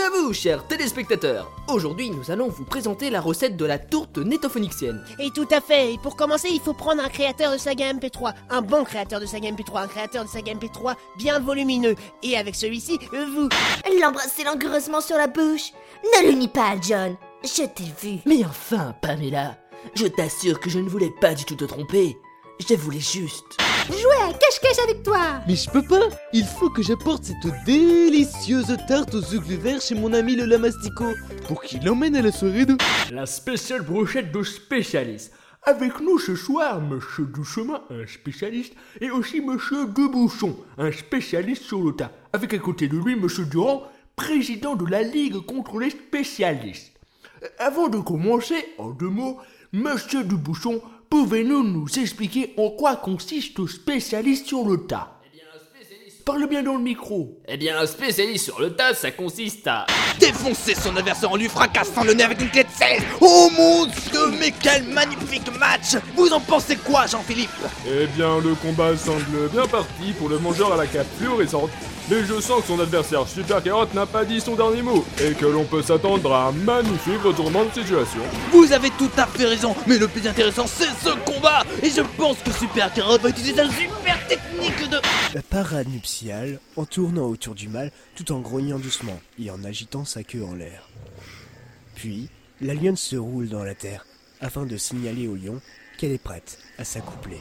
Bienvenue à vous, chers téléspectateurs Aujourd'hui, nous allons vous présenter la recette de la tourte nétophonicienne. Et tout à fait, et pour commencer, il faut prendre un créateur de saga MP3, un bon créateur de saga MP3, un créateur de saga MP3 bien volumineux. Et avec celui-ci, vous... L'embrasser langoureusement sur la bouche. Ne le nie pas, John. Je t'ai vu. Mais enfin, Pamela, je t'assure que je ne voulais pas du tout te tromper. Je voulais juste... Jouer à cache-cache avec toi. Mais je peux pas Il faut que j'apporte cette délicieuse tarte aux œufs verts chez mon ami le Lamastico pour qu'il l'emmène à la soirée de... La spéciale brochette de spécialistes. Avec nous ce soir, Monsieur Duchemin, un spécialiste, et aussi Monsieur Debouchon, un spécialiste sur le tas. Avec à côté de lui Monsieur Durand, président de la Ligue contre les spécialistes. Euh, Avant de commencer, en deux mots, Monsieur Debouchon, pouvez-nous nous expliquer en quoi consiste le spécialiste sur le tas? Parle bien dans le micro. Eh bien, un spécialiste sur le tas, ça consiste à... défoncer son adversaire en lui fracassant le nez avec une clé de 16 Oh mon dieu, mais quel magnifique match Vous en pensez quoi, Jean-Philippe? Eh bien, le combat semble bien parti pour le mangeur à la cape fluorescente. Mais je sens que son adversaire Super Carotte n'a pas dit son dernier mot et que l'on peut s'attendre à un magnifique retournement de situation. Vous avez tout à fait raison, mais le plus intéressant, c'est ce combat Et je pense que Super Carotte va utiliser sa super technique de... La parade nuptiale en tournant autour du mâle tout en grognant doucement et en agitant sa queue en l'air. Puis, la lionne se roule dans la terre afin de signaler au lion qu'elle est prête à s'accoupler.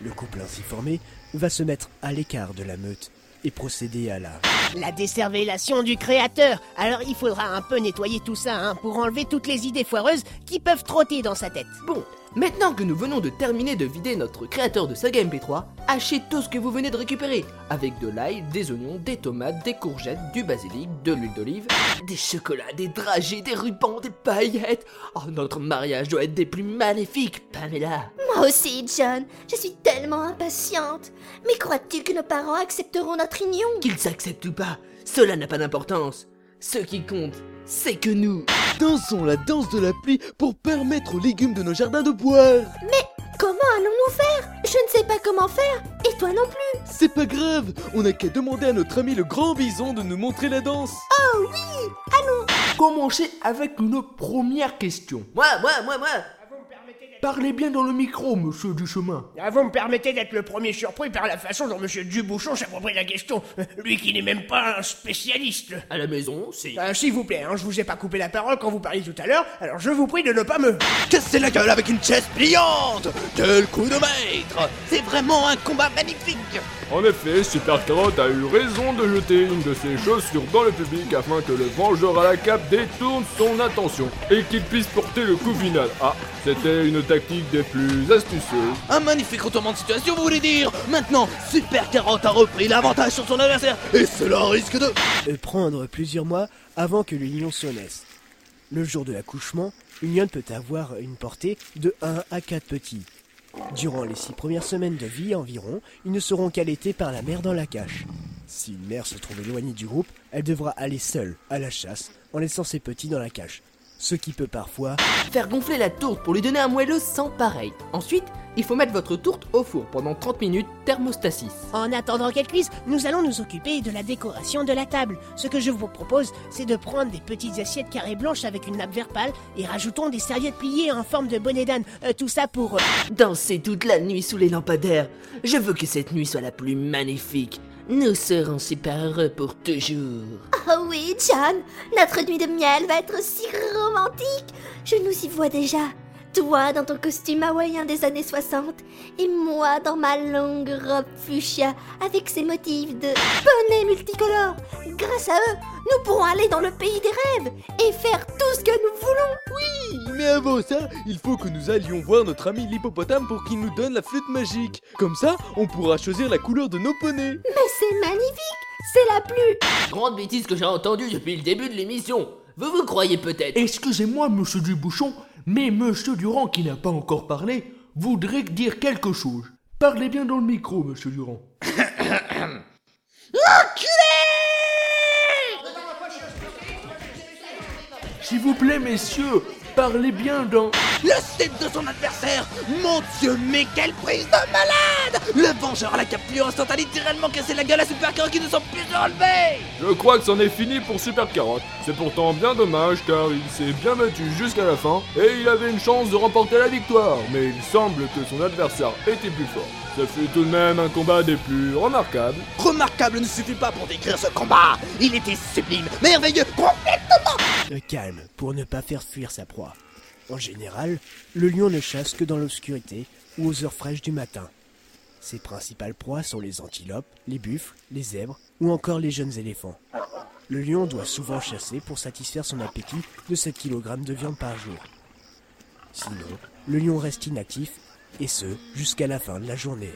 Le couple ainsi formé va se mettre à l'écart de la meute et procéder à la... La décervellation du créateur Alors il faudra un peu nettoyer tout ça, hein, pour enlever toutes les idées foireuses qui peuvent trotter dans sa tête. Bon, maintenant que nous venons de terminer de vider notre créateur de saga MP3, hachez tout ce que vous venez de récupérer, avec de l'ail, des oignons, des tomates, des courgettes, du basilic, de l'huile d'olive, des chocolats, des dragées, des rubans, des paillettes. Oh, notre mariage doit être des plus magnifiques, Pamela. Moi aussi, John. Je suis tellement impatiente. Mais crois-tu que nos parents accepteront notre union? Qu'ils acceptent ou pas, cela n'a pas d'importance. Ce qui compte, c'est que nous... Dansons la danse de la pluie pour permettre aux légumes de nos jardins de boire Comment allons-nous faire? Je ne sais pas comment faire. Et toi non plus. C'est pas grave, on n'a qu'à demander à notre ami le grand bison de nous montrer la danse Commencez avec une première question. Moi, moi, moi, moi Parlez bien dans le micro, monsieur Duchemin. Ah, vous me permettez d'être le premier surpris par la façon dont Monsieur Dubouchon s'approprie la question. Lui qui n'est même pas un spécialiste. À la maison, c'est... Ah, S'il vous plaît, hein, je vous ai pas coupé la parole quand vous parliez tout à l'heure, alors je vous prie de ne pas me... Casser la gueule avec une chaise pliante Quel coup de maître C'est vraiment un combat magnifique En effet, Super Carotte a eu raison de jeter une de ses chaussures dans le public afin que le vengeur à la cape détourne son attention et qu'il puisse porter le coup final. Ah, c'était une tactique des plus astucieuses. Un magnifique retournement de situation, vous voulez dire Maintenant, Super Carotte a repris l'avantage sur son adversaire, et cela risque de... Prendre plusieurs mois avant que l'union se naisse. Le jour de l'accouchement, une lionne peut avoir une portée de 1 à 4 petits. Durant les six premières semaines de vie environ, ils ne seront qu'allaités par la mère dans la cache. Si une mère se trouve éloignée du groupe, elle devra aller seule à la chasse en laissant ses petits dans la cache. Ce qui peut parfois Faire gonfler la tourte pour lui donner un moelleux sans pareil. Ensuite, il faut mettre votre tourte au four pendant 30 minutes, thermostasis. En attendant qu'elle cuise, nous allons nous occuper de la décoration de la table. Ce que je vous propose, c'est de prendre des petites assiettes carrées blanches avec une nappe vert pâle et rajoutons des serviettes pliées en forme de bonnet d'âne. Euh, tout ça pour... euh, Danser toute la nuit sous les lampadaires. Je veux que cette nuit soit la plus magnifique. Nous serons super heureux pour toujours. Oh oui, John. Notre nuit de miel va être si romantique. Je nous y vois déjà. Toi dans ton costume hawaïen des années 60 et moi dans ma longue robe fuchsia avec ses motifs de bonnets multicolores. Grâce à eux, nous pourrons aller dans le pays des rêves et faire tout ce que nous voulons. Mais avant ça, il faut que nous allions voir notre ami l'hippopotame pour qu'il nous donne la flûte magique. Comme ça, on pourra choisir la couleur de nos poneys. Mais c'est magnifique. C'est la plus Grande bêtise que j'ai entendue depuis le début de l'émission. Vous vous croyez peut-être Excusez-moi, monsieur Dubouchon, mais monsieur Durand, qui n'a pas encore parlé, voudrait dire quelque chose. Parlez bien dans le micro, monsieur Durand. S'il vous plaît, messieurs, parlez bien dans... Le slip de son adversaire Mon dieu, mais quelle prise de malade Le vengeur à la capture instant a littéralement cassé la gueule à Super Carotte qui ne sont plus relever Je crois que c'en est fini pour Super Carotte. C'est pourtant bien dommage car il s'est bien battu jusqu'à la fin et il avait une chance de remporter la victoire. Mais il semble que son adversaire était plus fort. Ça fut tout de même un combat des plus remarquables. Remarquable ne suffit pas pour décrire ce combat Il était sublime, merveilleux, complètement Euh, calme, pour ne pas faire fuir sa proie. En général, le lion ne chasse que dans l'obscurité ou aux heures fraîches du matin. Ses principales proies sont les antilopes, les buffles, les zèbres ou encore les jeunes éléphants. Le lion doit souvent chasser pour satisfaire son appétit de 7 kg de viande par jour. Sinon, le lion reste inactif, et ce, jusqu'à la fin de la journée.